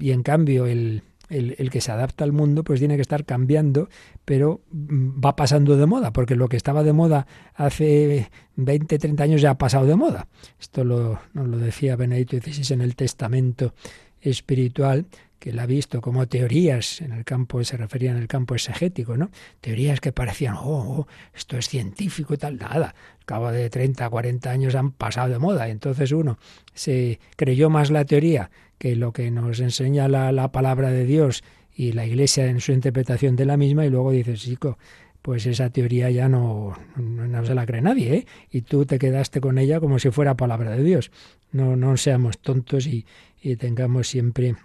Speaker 2: y en cambio el, el, que se adapta al mundo, pues tiene que estar cambiando, pero mm, va pasando de moda, porque lo que estaba de moda hace 20, 30 años ya ha pasado de moda. Esto lo, nos lo decía Benedicto XVI en el Testamento Espiritual, que él ha visto como teorías en el campo, se refería en el campo exegético, ¿no? Teorías que parecían, oh, oh, esto es científico y tal, nada. Al cabo de 30, 40 años han pasado de moda. Entonces uno se creyó más la teoría que lo que nos enseña la, palabra de Dios y la Iglesia en su interpretación de la misma y luego dices, chico, pues esa teoría ya no, no, se la cree nadie, ¿eh? Y tú te quedaste con ella como si fuera palabra de Dios. No, no seamos tontos y, y tengamos siempre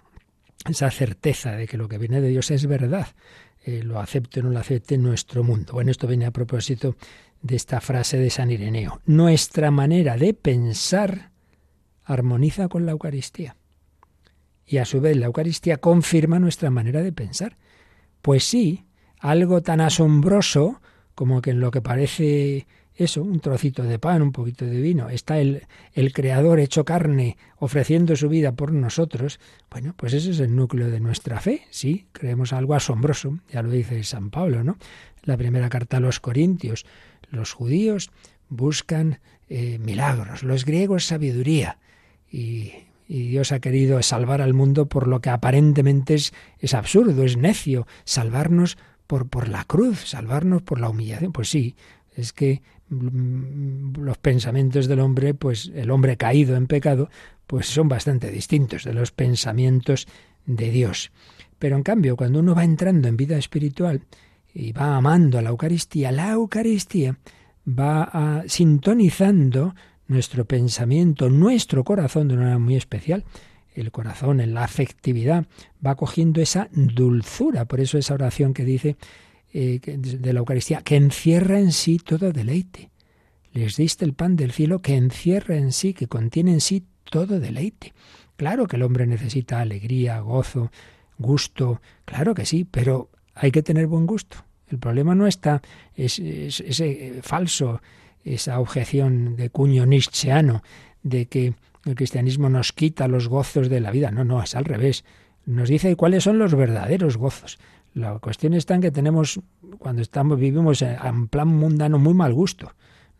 Speaker 2: esa certeza de que lo que viene de Dios es verdad. Eh, lo acepte o no lo acepte en nuestro mundo. Bueno, esto viene a propósito de esta frase de San Ireneo. Nuestra manera de pensar armoniza con la Eucaristía y a su vez la Eucaristía confirma nuestra manera de pensar. Pues sí, algo tan asombroso como que en lo que parece eso, un trocito de pan, un poquito de vino, está el, el Creador hecho carne ofreciendo su vida por nosotros, bueno, pues ese es el núcleo de nuestra fe, sí, creemos algo asombroso, ya lo dice San Pablo, ¿no? La primera carta a los Corintios, los judíos buscan eh, milagros, los griegos sabiduría, y, Dios ha querido salvar al mundo por lo que aparentemente es, es absurdo, es necio, salvarnos por, por la cruz, salvarnos por la humillación. Pues sí, es que mm, los pensamientos del hombre, pues el hombre caído en pecado, pues son bastante distintos de los pensamientos de Dios. Pero en cambio, cuando uno va entrando en vida espiritual y va amando a la Eucaristía, la Eucaristía va a, sintonizando nuestro pensamiento, nuestro corazón de una manera muy especial. El corazón, en la afectividad, va cogiendo esa dulzura. Por eso esa oración que dice eh, de la Eucaristía, que encierra en sí todo deleite. Les diste el pan del cielo que encierra en sí, que contiene en sí todo deleite. Claro que el hombre necesita alegría, gozo, gusto, claro que sí, pero hay que tener buen gusto. El problema no está es, ese falso esa objeción de cuño nietzscheano de que el cristianismo nos quita los gozos de la vida. No, no, es al revés. Nos dice cuáles son los verdaderos gozos. La cuestión está en que tenemos, cuando estamos, vivimos en plan mundano, muy mal gusto.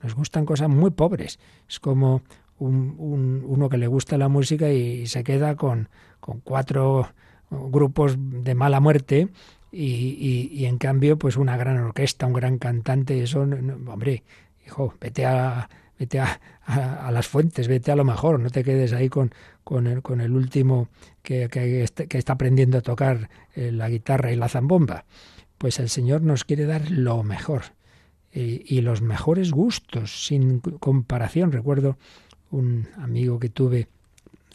Speaker 2: Nos gustan cosas muy pobres. Es como un, uno que le gusta la música y se queda con, con cuatro grupos de mala muerte y, y, en cambio pues una gran orquesta, un gran cantante, eso, hombre, hijo, vete a, vete a, a, las fuentes, vete a lo mejor, no te quedes ahí con, con, el, con el último que, este, está aprendiendo a tocar eh, la guitarra y la zambomba. Pues el Señor nos quiere dar lo mejor y, los mejores gustos, sin comparación. Recuerdo un amigo que tuve,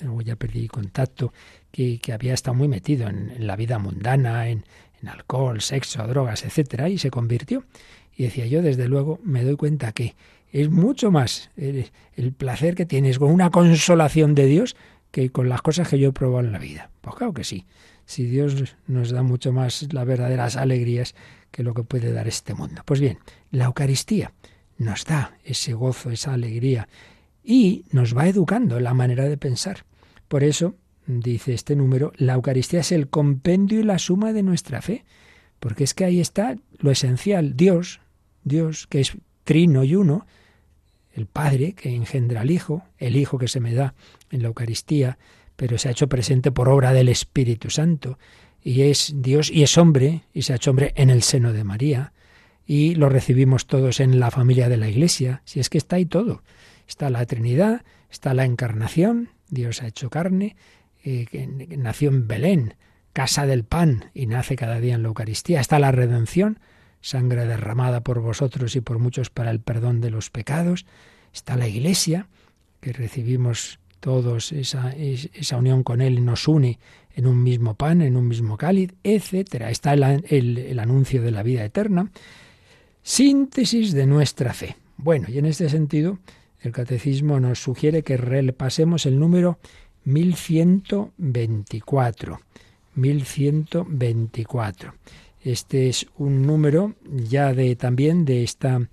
Speaker 2: luego ya perdí contacto, que, había estado muy metido en, en la vida mundana, en, en alcohol, sexo, drogas, etcétera, y se convirtió. Y decía yo, desde luego, me doy cuenta que es mucho más el, placer que tienes con una consolación de Dios que con las cosas que yo he probado en la vida. Pues claro que sí. Si Dios nos da mucho más las verdaderas alegrías que lo que puede dar este mundo. Pues bien, la Eucaristía nos da ese gozo, esa alegría y nos va educando la manera de pensar. Por eso, dice este número, la Eucaristía es el compendio y la suma de nuestra fe. Porque es que ahí está lo esencial. Dios, Dios, que es trino y uno, el Padre que engendra al Hijo, el Hijo que se me da en la Eucaristía, pero se ha hecho presente por obra del Espíritu Santo, y es Dios y es hombre, y se ha hecho hombre en el seno de María, y lo recibimos todos en la familia de la Iglesia, si es que está ahí todo. Está la Trinidad, está la Encarnación, Dios ha hecho carne, eh, nació en Belén, casa del pan, y nace cada día en la Eucaristía, está la redención, sangre derramada por vosotros y por muchos para el perdón de los pecados. Está la Iglesia, que recibimos todos esa, esa unión con Él nos une en un mismo pan, en un mismo cáliz, etcétera. Está el, el anuncio de la vida eterna. Síntesis de nuestra fe. Bueno, y en este sentido, el catecismo nos sugiere que repasemos el número 1124. 1124. Este es un número ya de también de esta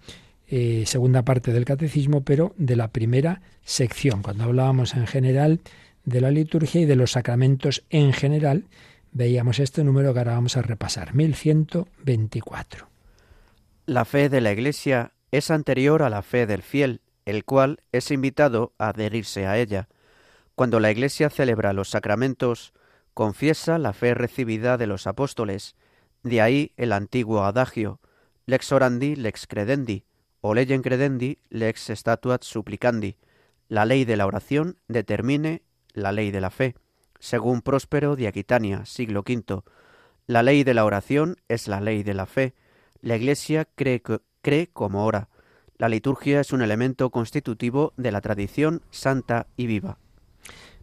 Speaker 2: eh, segunda parte del catecismo, pero de la primera sección. Cuando hablábamos en general de la liturgia y de los sacramentos en general, veíamos este número que ahora vamos a repasar, 1124.
Speaker 3: La fe de la Iglesia es anterior a la fe del fiel, el cual es invitado a adherirse a ella. Cuando la Iglesia celebra los sacramentos, confiesa la fe recibida de los apóstoles, de ahí el antiguo adagio, lex orandi, lex credendi, o legem credendi, lex statuat supplicandi. La ley de la oración determine la ley de la fe, según Próspero de Aquitania, siglo V. La ley de la oración es la ley de la fe. La Iglesia cree, cree como ora. La liturgia es un elemento constitutivo de la tradición santa y viva.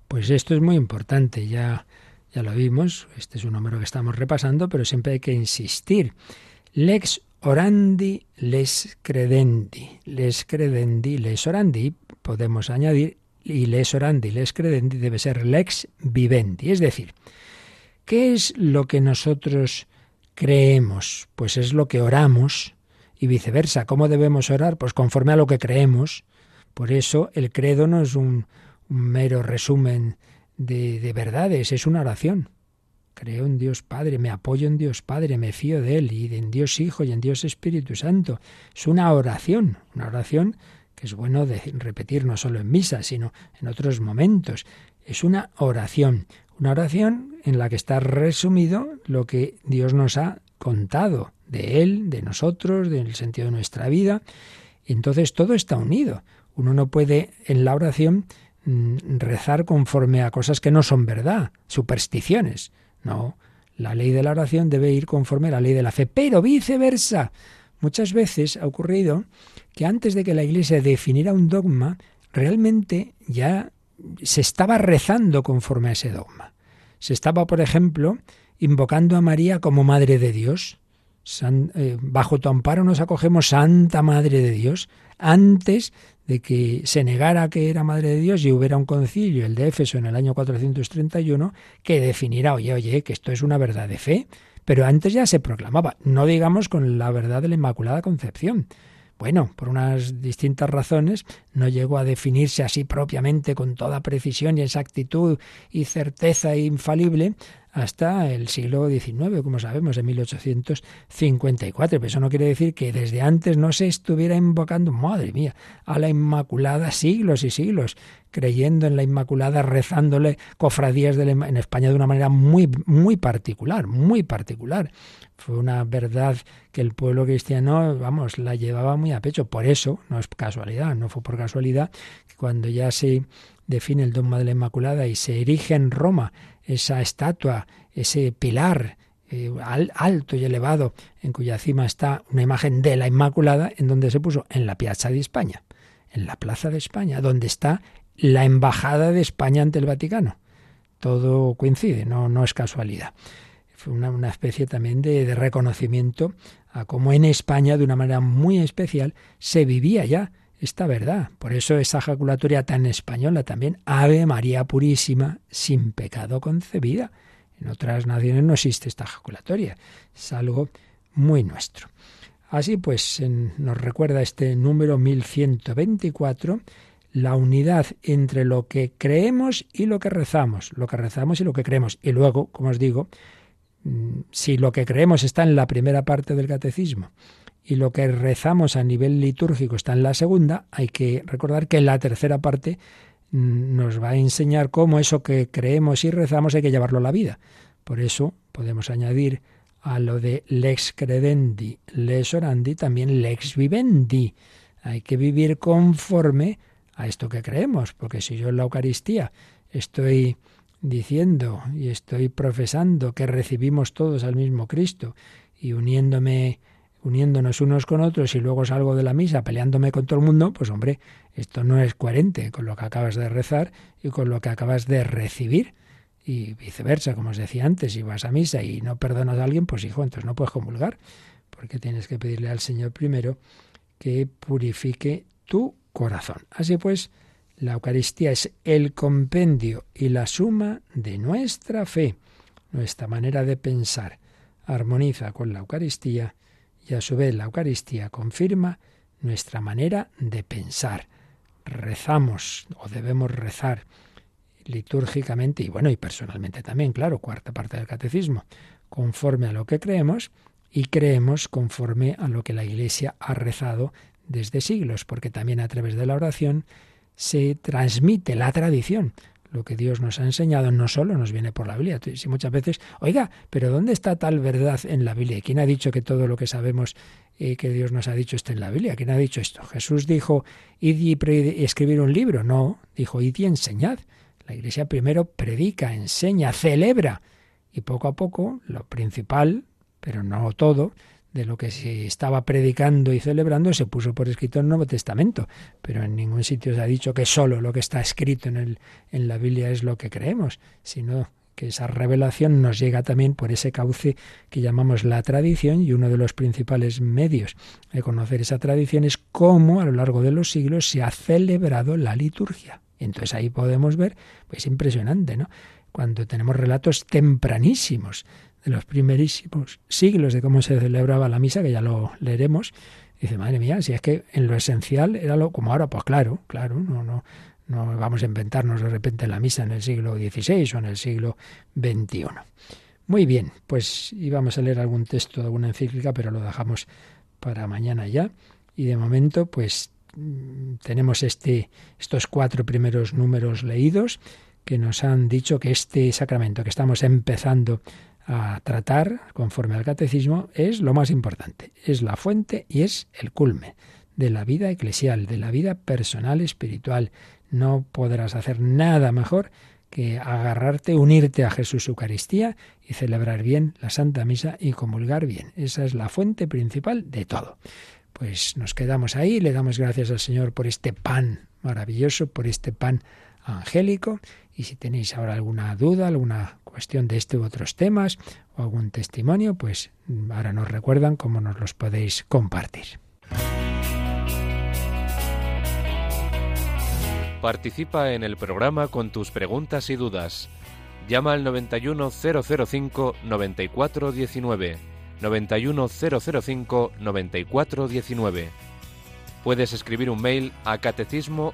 Speaker 2: Pues esto es muy importante. Ya ya lo vimos, este es un número que estamos repasando, pero siempre hay que insistir. Lex orandi, les credendi. Les credendi, les orandi, podemos añadir, y les orandi, les credendi debe ser lex vivendi. Es decir, ¿qué es lo que nosotros creemos? Pues es lo que oramos y viceversa. ¿Cómo debemos orar? Pues conforme a lo que creemos. Por eso el credo no es un, mero resumen de, de verdades, es una oración. Creo en Dios Padre, me apoyo en Dios Padre, me fío de Él y en Dios Hijo y en Dios Espíritu Santo. Es una oración, una oración que es bueno de repetir no solo en misa, sino en otros momentos. Es una oración, una oración en la que está resumido lo que Dios nos ha contado de Él, de nosotros, del sentido de nuestra vida. Entonces todo está unido. Uno no puede en la oración rezar conforme a cosas que no son verdad, supersticiones. No, la ley de la oración debe ir conforme a la ley de la fe, pero viceversa. Muchas veces ha ocurrido que antes de que la Iglesia definiera un dogma, realmente ya se estaba rezando conforme a ese dogma. Se estaba, por ejemplo, invocando a María como Madre de Dios. Eh, bajo tu amparo nos acogemos Santa Madre de Dios. Antes de que se negara que era Madre de Dios y hubiera un concilio, el de Éfeso, en el año 431, que definiera, oye, oye, que esto es una verdad de fe. Pero antes ya se proclamaba, no digamos con la verdad de la Inmaculada Concepción. Bueno, por unas distintas razones, no llegó a definirse así propiamente con toda precisión y exactitud y certeza infalible hasta el siglo XIX, como sabemos, en 1854. Pero eso no quiere decir que desde antes no se estuviera invocando, madre mía, a la Inmaculada siglos y siglos, creyendo en la Inmaculada, rezándole cofradías en España de una manera muy, muy particular, muy particular. Fue una verdad que el pueblo cristiano, vamos, la llevaba muy a pecho. Por eso, no es casualidad, no fue por casualidad que cuando ya se define el dogma de la Inmaculada y se erige en Roma esa estatua, ese pilar eh, alto y elevado, en cuya cima está una imagen de la Inmaculada, en donde se puso en la Piazza de España, en la Plaza de España, donde está la Embajada de España ante el Vaticano. Todo coincide, no, no es casualidad fue una, especie también de, reconocimiento a cómo en España, de una manera muy especial, se vivía ya esta verdad. Por eso esa ejaculatoria tan española también, Ave María Purísima, sin pecado concebida. En otras naciones no existe esta ejaculatoria, es algo muy nuestro. Así pues, nos recuerda este número 1124 la unidad entre lo que creemos y lo que rezamos, lo que rezamos y lo que creemos. Y luego, como os digo, Mm, si lo que creemos está en la primera parte del catecismo y lo que rezamos a nivel litúrgico está en la segunda, hay que recordar que la tercera parte mm, nos va a enseñar cómo eso que creemos y rezamos hay que llevarlo a la vida. Por eso podemos añadir a lo de lex credendi, lex orandi, también lex vivendi. Hay que vivir conforme a esto que creemos, porque si yo en la Eucaristía estoy diciendo y estoy profesando que recibimos todos al mismo Cristo y uniéndome uniéndonos unos con otros y luego salgo de la misa peleándome con todo el mundo, pues hombre, esto no es coherente con lo que acabas de rezar y con lo que acabas de recibir. Y viceversa, como os decía antes, si vas a misa y no perdonas a alguien, pues hijo, entonces no puedes comulgar, porque tienes que pedirle al Señor primero que purifique tu corazón. Así pues, la Eucaristía es el compendio y la suma de nuestra fe. Nuestra manera de pensar armoniza con la Eucaristía y a su vez la Eucaristía confirma nuestra manera de pensar. Rezamos o debemos rezar litúrgicamente y bueno, y personalmente también, claro, cuarta parte del catecismo, conforme a lo que creemos y creemos conforme a lo que la Iglesia ha rezado desde siglos, porque también a través de la oración se transmite la tradición. Lo que Dios nos ha enseñado no solo nos viene por la Biblia. Si muchas veces, oiga, pero ¿dónde está tal verdad en la Biblia? ¿Quién ha dicho que todo lo que sabemos eh, que Dios nos ha dicho está en la Biblia? ¿Quién ha dicho esto? Jesús dijo, id y, escribir un libro. No, dijo, id y enseñad. La Iglesia primero predica, enseña, celebra. Y poco a poco, lo principal, pero no todo, de lo que se estaba predicando y celebrando se puso por escrito en el Nuevo Testamento, pero en ningún sitio se ha dicho que solo lo que está escrito en, el, en la Biblia es lo que creemos, sino que esa revelación nos llega también por ese cauce que llamamos la tradición y uno de los principales medios de conocer esa tradición es cómo a lo largo de los siglos se ha celebrado la liturgia. Entonces ahí podemos ver, pues impresionante, ¿no? Cuando tenemos relatos tempranísimos de los primerísimos siglos de cómo se celebraba la misa, que ya lo leeremos Dice, madre mía, si es que en lo esencial era lo como ahora, pues claro, claro, no, no, no vamos a inventarnos de repente la misa en el siglo XVI o en el siglo XXI. Muy bien, pues íbamos a leer algún texto de alguna encíclica, pero lo dejamos para mañana ya. Y de momento, pues mm, tenemos este, estos cuatro primeros números leídos que nos han dicho que este sacramento que estamos empezando a tratar conforme al catecismo es lo más importante, es la fuente y es el culme de la vida eclesial, de la vida personal espiritual. No podrás hacer nada mejor que agarrarte, unirte a Jesús Eucaristía y celebrar bien la Santa Misa y comulgar bien. Esa es la fuente principal de todo. Pues nos quedamos ahí, le damos gracias al Señor por este pan maravilloso, por este pan angélico. Y si tenéis ahora alguna duda, alguna cuestión de este u otros temas o algún testimonio, pues ahora nos recuerdan cómo nos los podéis compartir.
Speaker 4: Participa en el programa con tus preguntas y dudas. Llama al 91005 9419. 91005 9419. Puedes escribir un mail a catecismo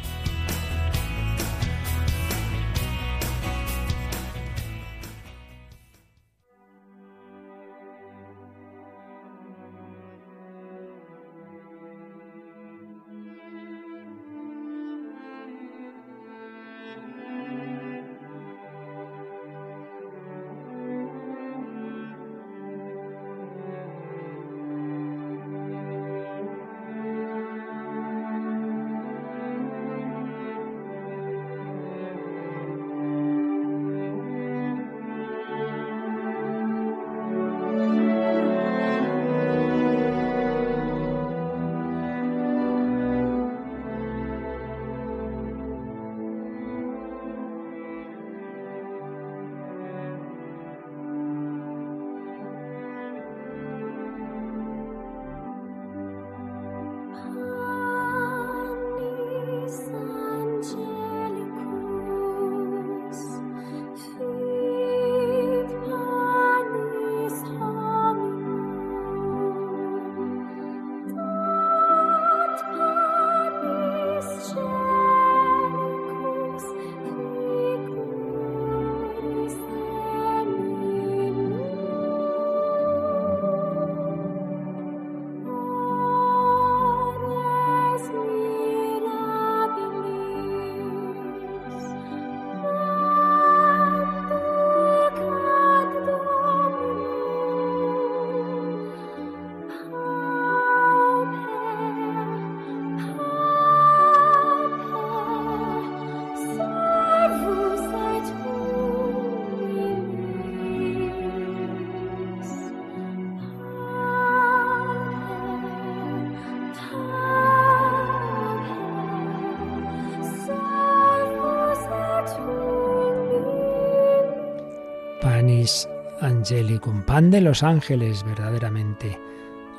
Speaker 2: Angelicum, pan de los ángeles, verdaderamente.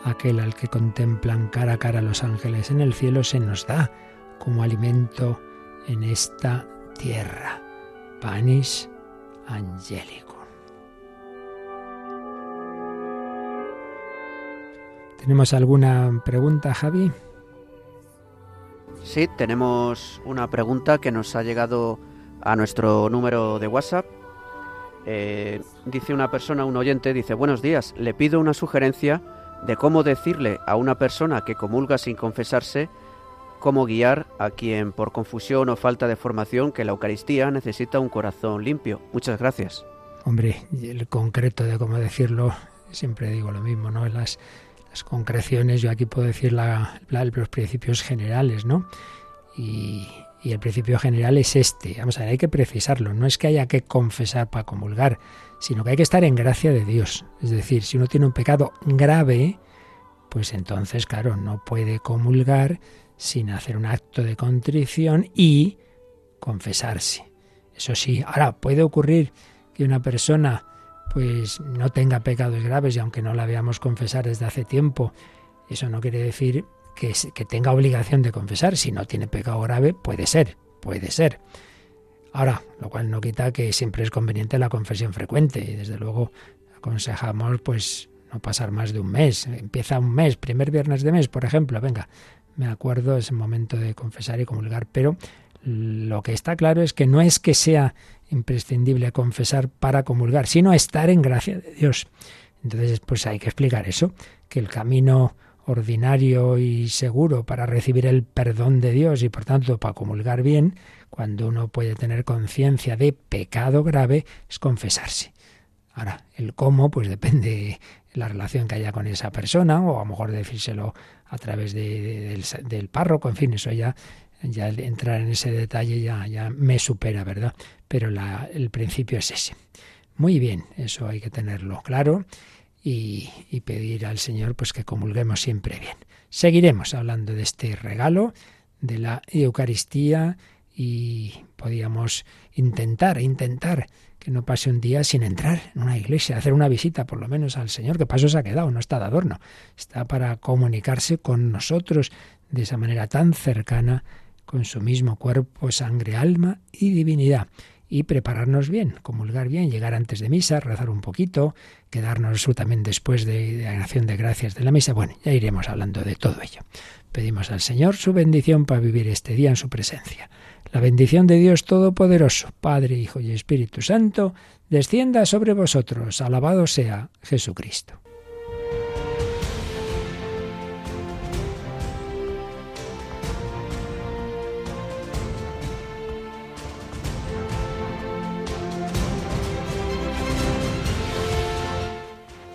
Speaker 2: Aquel al que contemplan cara a cara los ángeles en el cielo se nos da como alimento en esta tierra. Panis Angelicum. ¿Tenemos alguna pregunta, Javi?
Speaker 3: Sí, tenemos una pregunta que nos ha llegado a nuestro número de WhatsApp eh, dice una persona, un oyente, dice, buenos días, le pido una sugerencia de cómo decirle a una persona que comulga sin confesarse, cómo guiar a quien por confusión o falta de formación que la Eucaristía necesita un corazón limpio. Muchas gracias.
Speaker 2: Hombre, el concreto de cómo decirlo, siempre digo lo mismo, ¿no? Las, las concreciones, yo aquí puedo decir la, los principios generales, ¿no? Y, y el principio general es este. Vamos a ver, hay que precisarlo. No es que haya que confesar para comulgar, sino que hay que estar en gracia de Dios. Es decir, si uno tiene un pecado grave, pues entonces, claro, no puede comulgar sin hacer un acto de contrición y confesarse. Eso sí, ahora puede ocurrir que una persona pues no tenga pecados graves y aunque no la veamos confesar desde hace tiempo, Eso no quiere decir que, que tenga obligación de confesar. Si no tiene pecado grave, puede ser, puede ser. Ahora, lo cual no quita que siempre es conveniente la confesión frecuente y desde luego aconsejamos pues no pasar más de un mes. Empieza un mes, primer viernes de mes, por ejemplo, venga, me acuerdo, es el momento de confesar y comulgar, pero lo que está claro es que no es que sea imprescindible confesar para comulgar, sino estar en gracia de Dios. Entonces, pues hay que explicar eso, que el camino ordinario y seguro para recibir el perdón de Dios y por tanto para comulgar bien, cuando uno puede tener conciencia de pecado grave, es confesarse. Ahora, el cómo, pues depende de la relación que haya con esa persona, o a lo mejor decírselo a través de, del, párroco, en fin, eso ya, ya entrar en ese detalle ya, ya me supera, ¿verdad? Pero la, el principio es ese. Muy bien, eso hay que tenerlo claro y, pedir al Señor pues que comulguemos siempre bien. Seguiremos hablando de este regalo, de la Eucaristía, y podíamos intentar, intentar que no pase un día sin entrar en una iglesia, hacer una visita por lo menos al Señor, que paso se ha quedado, no está de adorno, está para comunicarse con nosotros de esa manera tan cercana, con su mismo cuerpo, sangre, alma y divinidad. Y prepararnos bien, comulgar bien, llegar antes de misa, rezar un poquito, quedarnos también después de, la acción de gracias de la misa. Bueno, ya iremos hablando de todo ello. Pedimos al Señor su bendición para vivir este día en su presencia. La bendición de Dios Todopoderoso, Padre, Hijo y Espíritu Santo, descienda sobre vosotros. Alabado sea Jesucristo.